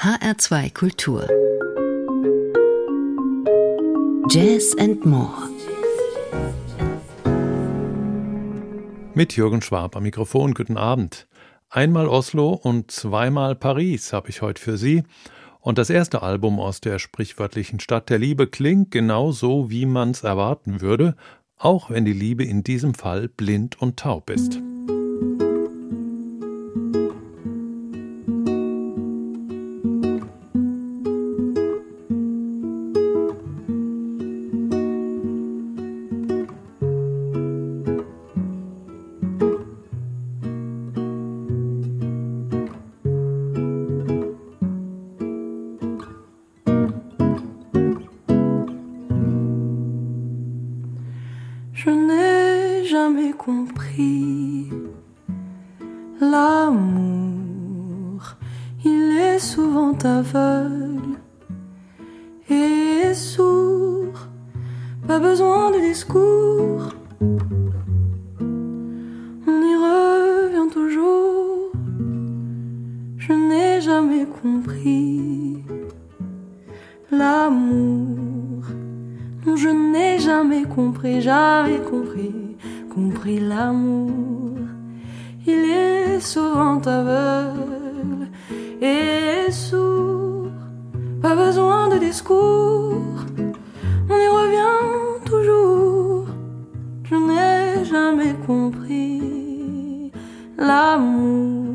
HR2 Kultur Jazz and More Mit Jürgen Schwab am Mikrofon, guten Abend. Einmal Oslo und zweimal Paris habe ich heute für Sie. Und das erste Album aus der sprichwörtlichen Stadt der Liebe klingt genau so, wie man's erwarten würde, auch wenn die Liebe in diesem Fall blind und taub ist. souvent aveugle et sourd. Pas besoin de discours. On y revient toujours. Je n'ai jamais compris l'amour. Je n'ai jamais compris, jamais compris, compris l'amour. Il est souvent aveugle et sourd. Pas besoin de discours, on y revient toujours. Je n'ai jamais compris l'amour.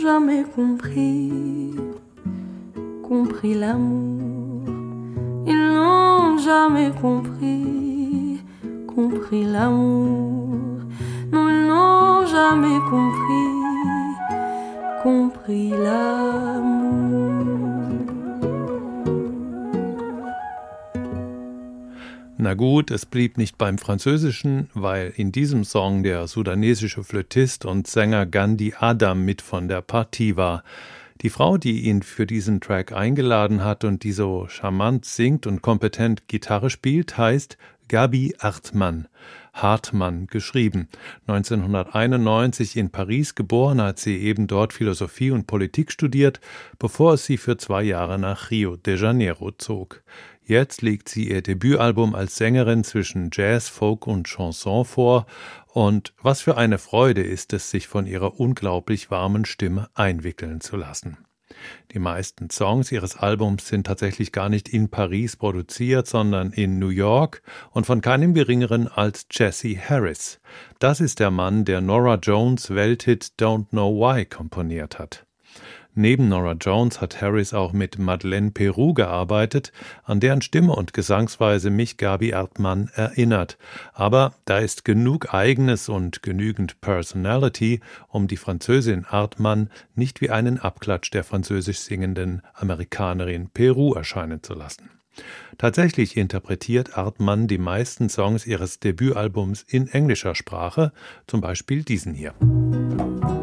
jamais compris, compris l'amour. Ils n'ont jamais compris, compris l'amour. Non, ils n'ont jamais compris, compris l'amour. Na gut, es blieb nicht beim Französischen, weil in diesem Song der sudanesische Flötist und Sänger Gandhi Adam mit von der Partie war. Die Frau, die ihn für diesen Track eingeladen hat und die so charmant singt und kompetent Gitarre spielt, heißt Gabi Hartmann. Hartmann geschrieben. 1991 in Paris geboren, hat sie eben dort Philosophie und Politik studiert, bevor es sie für zwei Jahre nach Rio de Janeiro zog. Jetzt legt sie ihr Debütalbum als Sängerin zwischen Jazz, Folk und Chanson vor, und was für eine Freude ist es, sich von ihrer unglaublich warmen Stimme einwickeln zu lassen. Die meisten Songs ihres Albums sind tatsächlich gar nicht in Paris produziert, sondern in New York und von keinem geringeren als Jesse Harris. Das ist der Mann, der Nora Jones Welthit Don't Know Why komponiert hat. Neben Nora Jones hat Harris auch mit Madeleine Peru gearbeitet, an deren Stimme und Gesangsweise mich Gabi Erdmann erinnert. Aber da ist genug Eigenes und genügend Personality, um die Französin Erdmann nicht wie einen Abklatsch der französisch singenden Amerikanerin Peru erscheinen zu lassen. Tatsächlich interpretiert Artmann die meisten Songs ihres Debütalbums in englischer Sprache, zum Beispiel diesen hier. something.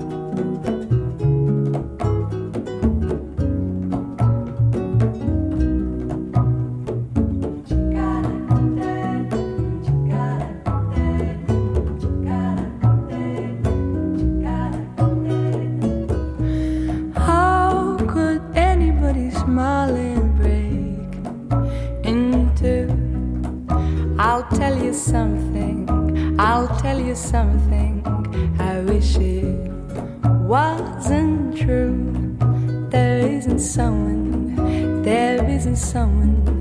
going.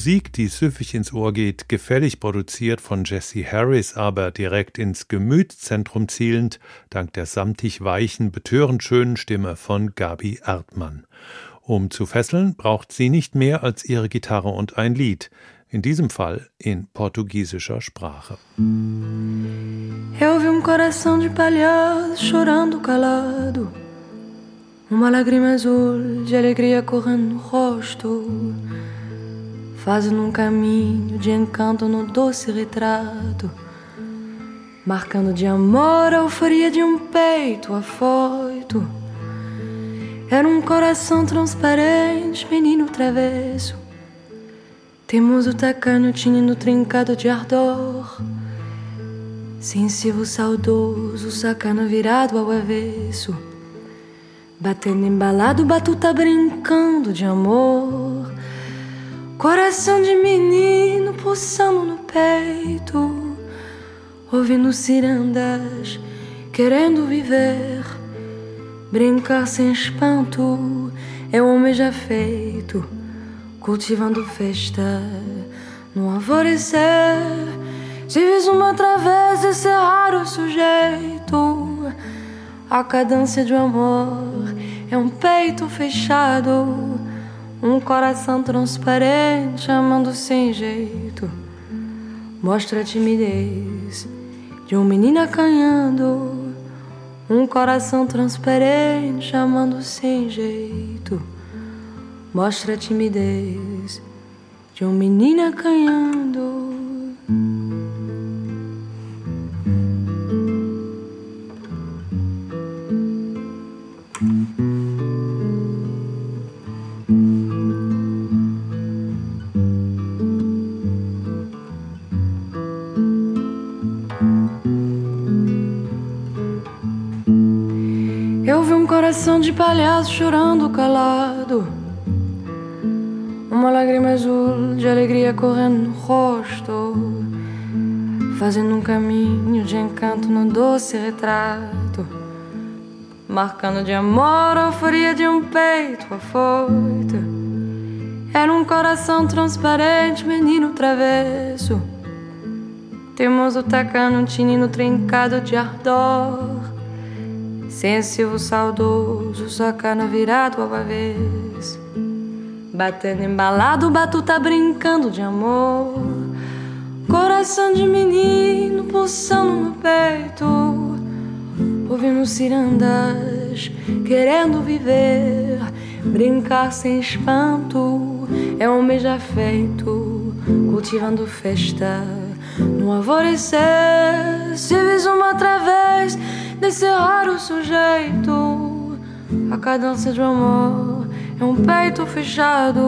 Musik, die süffig ins Ohr geht, gefällig produziert von Jesse Harris, aber direkt ins Gemütszentrum zielend, dank der samtig weichen, betörend schönen Stimme von Gabi Erdmann. Um zu fesseln, braucht sie nicht mehr als ihre Gitarre und ein Lied, in diesem Fall in portugiesischer Sprache. Eu vi um coração de palhaço chorando calado, uma lágrima azul de alegria correndo no rosto, fazendo um caminho de encanto no doce retrato, marcando de amor a euforia de um peito afoito. Era um coração transparente, menino travesso. Teimoso tacanho, tinindo trincado de ardor. Sensível, saudoso, sacana virado ao avesso. Batendo embalado, batuta brincando de amor. Coração de menino pulsando no peito. Ouvindo cirandas, querendo viver Brincar sem espanto é um homem já feito, cultivando festa no alvorecer. Vis uma através desse raro sujeito, a cadência de um amor é um peito fechado, um coração transparente amando sem jeito. Mostra a timidez de um menino acanhando. Um coração transparente chamando sem jeito. Mostra a timidez de um menino acanhando coração de palhaço chorando calado. Uma lágrima azul de alegria correndo no rosto, fazendo um caminho de encanto no doce retrato, marcando de amor a euforia de um peito afoito. Era um coração transparente, menino travesso, teimoso tacando um tinino trincado de ardor Sensível, saudoso, sacana virado ao avesso. Batendo embalado, batuta brincando de amor. Coração de menino pulsando no peito. Ouvindo cirandas, querendo viver. Brincar sem espanto é um mês já feito. Cultivando festa no alvorecer. Se vis uma através desse raro sujeito. A cadência de um amor é um peito fechado,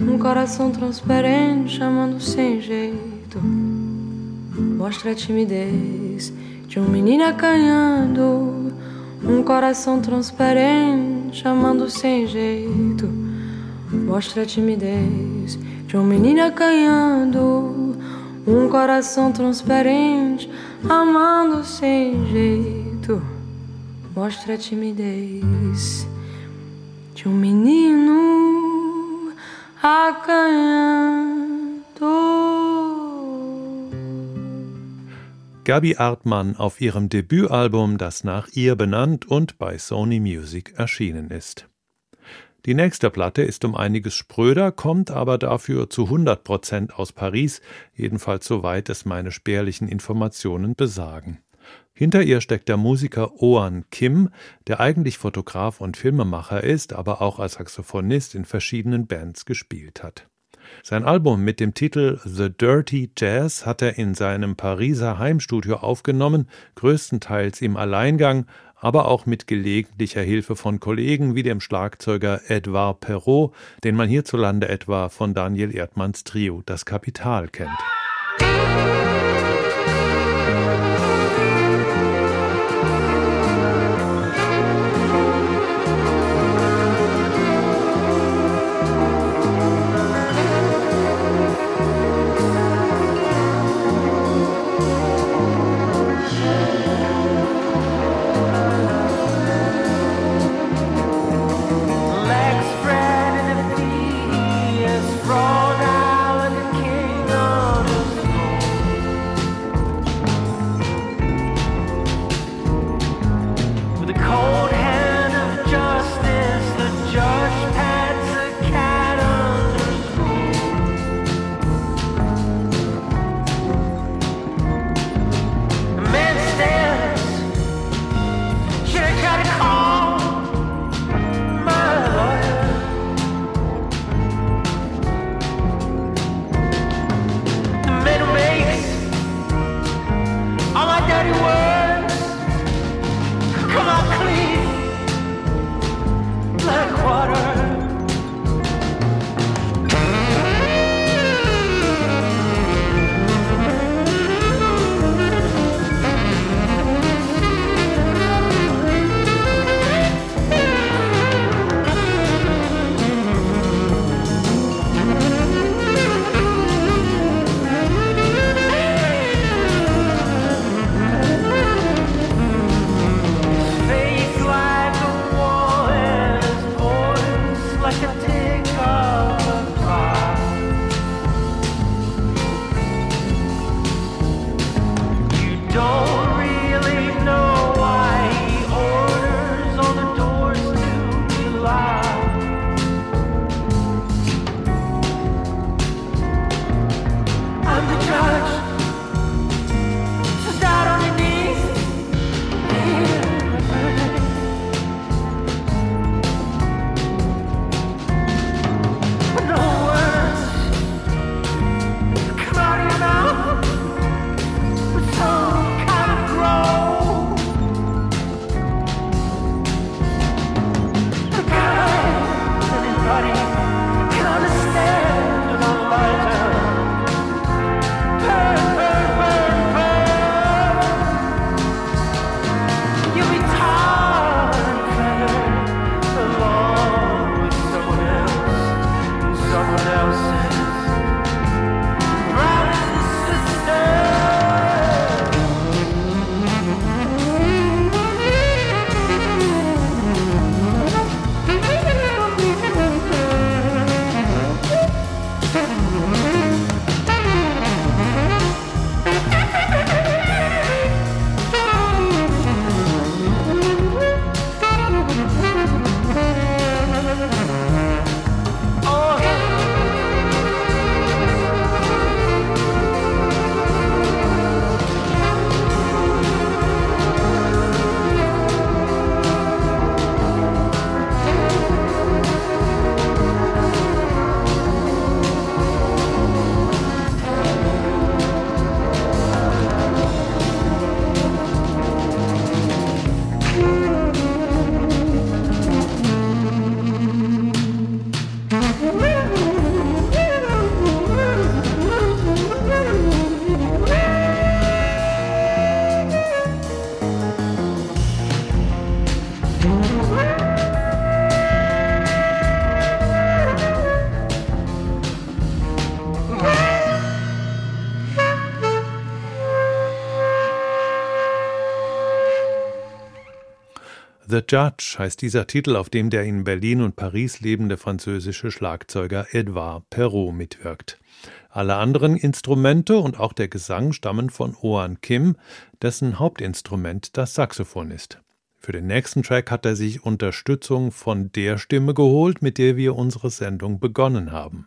um coração transparente chamando sem jeito. Mostra a timidez de um menino acanhando, um coração transparente chamando sem jeito. Mostra a timidez de um menino acanhando, um coração transparente amando sem jeito, mostra a timidez de um menino acanhando. Gabi Artmann auf ihrem Debütalbum, das nach ihr benannt und bei Sony Music erschienen ist. Die nächste Platte ist um einiges spröder, kommt aber dafür zu 100 Prozent aus Paris, jedenfalls soweit es meine spärlichen Informationen besagen. Hinter ihr steckt der Musiker Oan Kim, der eigentlich Fotograf und Filmemacher ist, aber auch als Saxophonist in verschiedenen Bands gespielt hat. Sein Album mit dem Titel The Dirty Jazz hat er in seinem Pariser Heimstudio aufgenommen, größtenteils im Alleingang, aber auch mit gelegentlicher Hilfe von Kollegen wie dem Schlagzeuger Edouard Perrault, den man hierzulande etwa von Daniel Erdmanns Trio Das Kapital kennt. The Judge heißt dieser Titel, auf dem der in Berlin und Paris lebende französische Schlagzeuger Edouard Perrault mitwirkt. Alle anderen Instrumente und auch der Gesang stammen von Oan Kim, dessen Hauptinstrument das Saxophon ist. Für den nächsten Track hat er sich Unterstützung von der Stimme geholt, mit der wir unsere Sendung begonnen haben.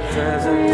present.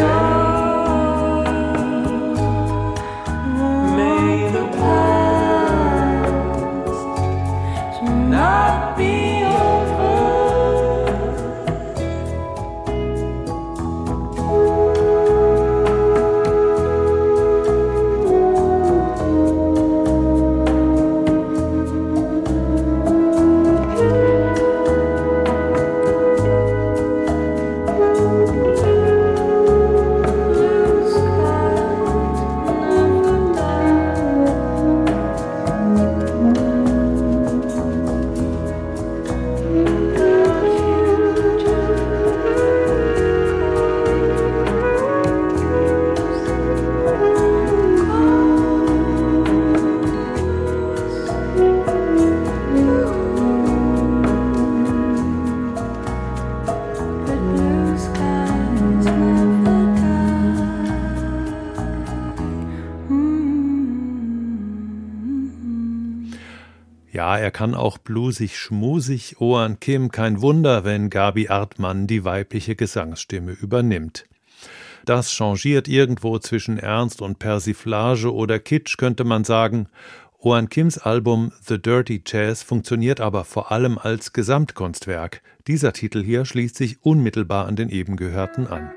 Er kann auch blusig schmusig Oan Kim, kein Wunder, wenn Gabi Artmann die weibliche Gesangsstimme übernimmt. Das changiert irgendwo zwischen Ernst und Persiflage oder Kitsch, könnte man sagen. Oan Kims Album The Dirty Jazz funktioniert aber vor allem als Gesamtkunstwerk. Dieser Titel hier schließt sich unmittelbar an den eben gehörten an.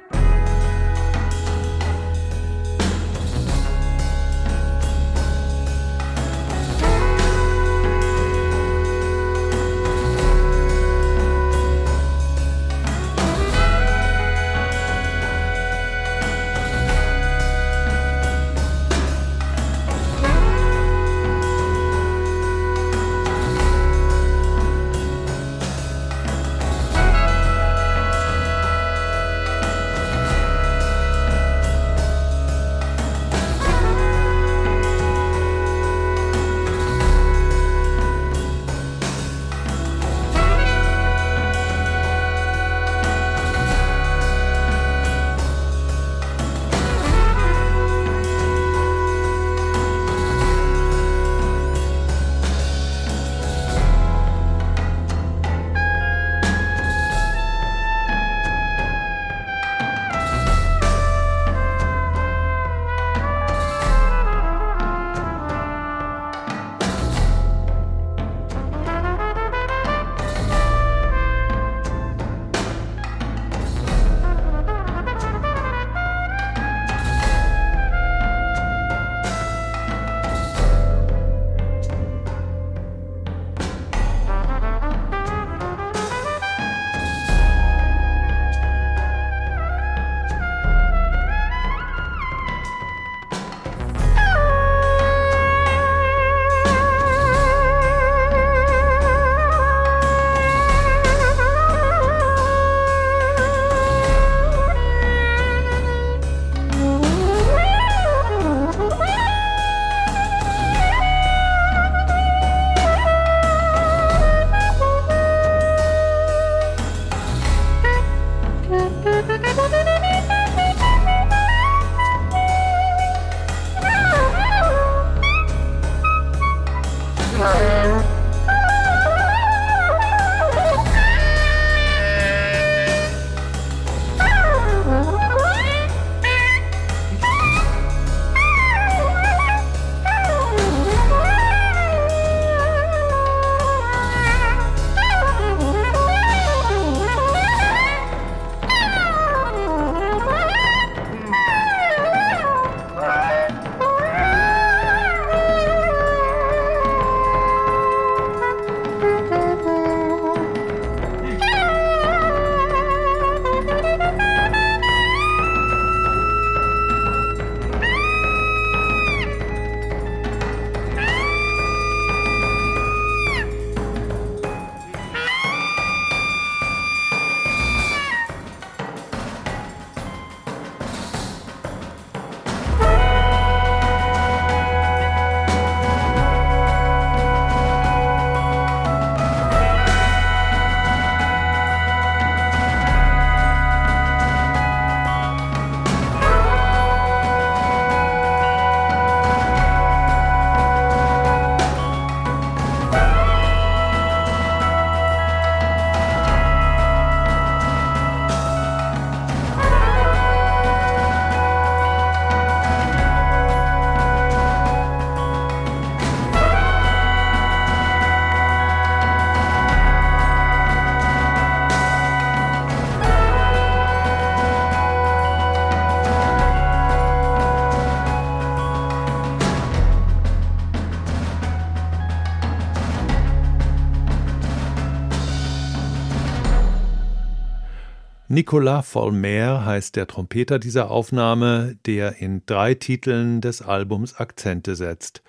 Nicolas Volmer heißt der Trompeter dieser Aufnahme, der in drei Titeln des Albums Akzente setzt.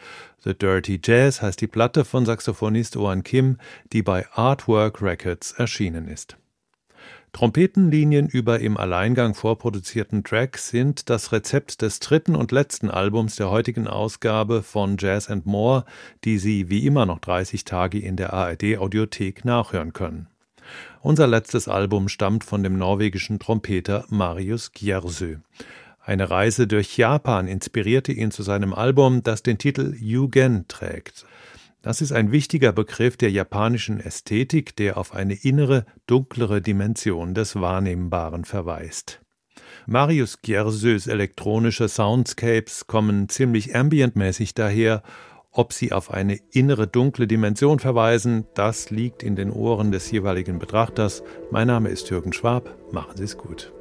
The Dirty Jazz heißt die Platte von Saxophonist Owen Kim, die bei Artwork Records erschienen ist. Trompetenlinien über im Alleingang vorproduzierten Tracks sind das Rezept des dritten und letzten Albums der heutigen Ausgabe von Jazz and More, die Sie wie immer noch 30 Tage in der ARD Audiothek nachhören können. Unser letztes Album stammt von dem norwegischen Trompeter Marius Gjersø. Eine Reise durch Japan inspirierte ihn zu seinem Album, das den Titel Yugen trägt. Das ist ein wichtiger Begriff der japanischen Ästhetik, der auf eine innere, dunklere Dimension des Wahrnehmbaren verweist. Marius Gjersös elektronische Soundscapes kommen ziemlich ambientmäßig daher. Ob sie auf eine innere dunkle Dimension verweisen, das liegt in den Ohren des jeweiligen Betrachters. Mein Name ist Jürgen Schwab. Machen Sie es gut.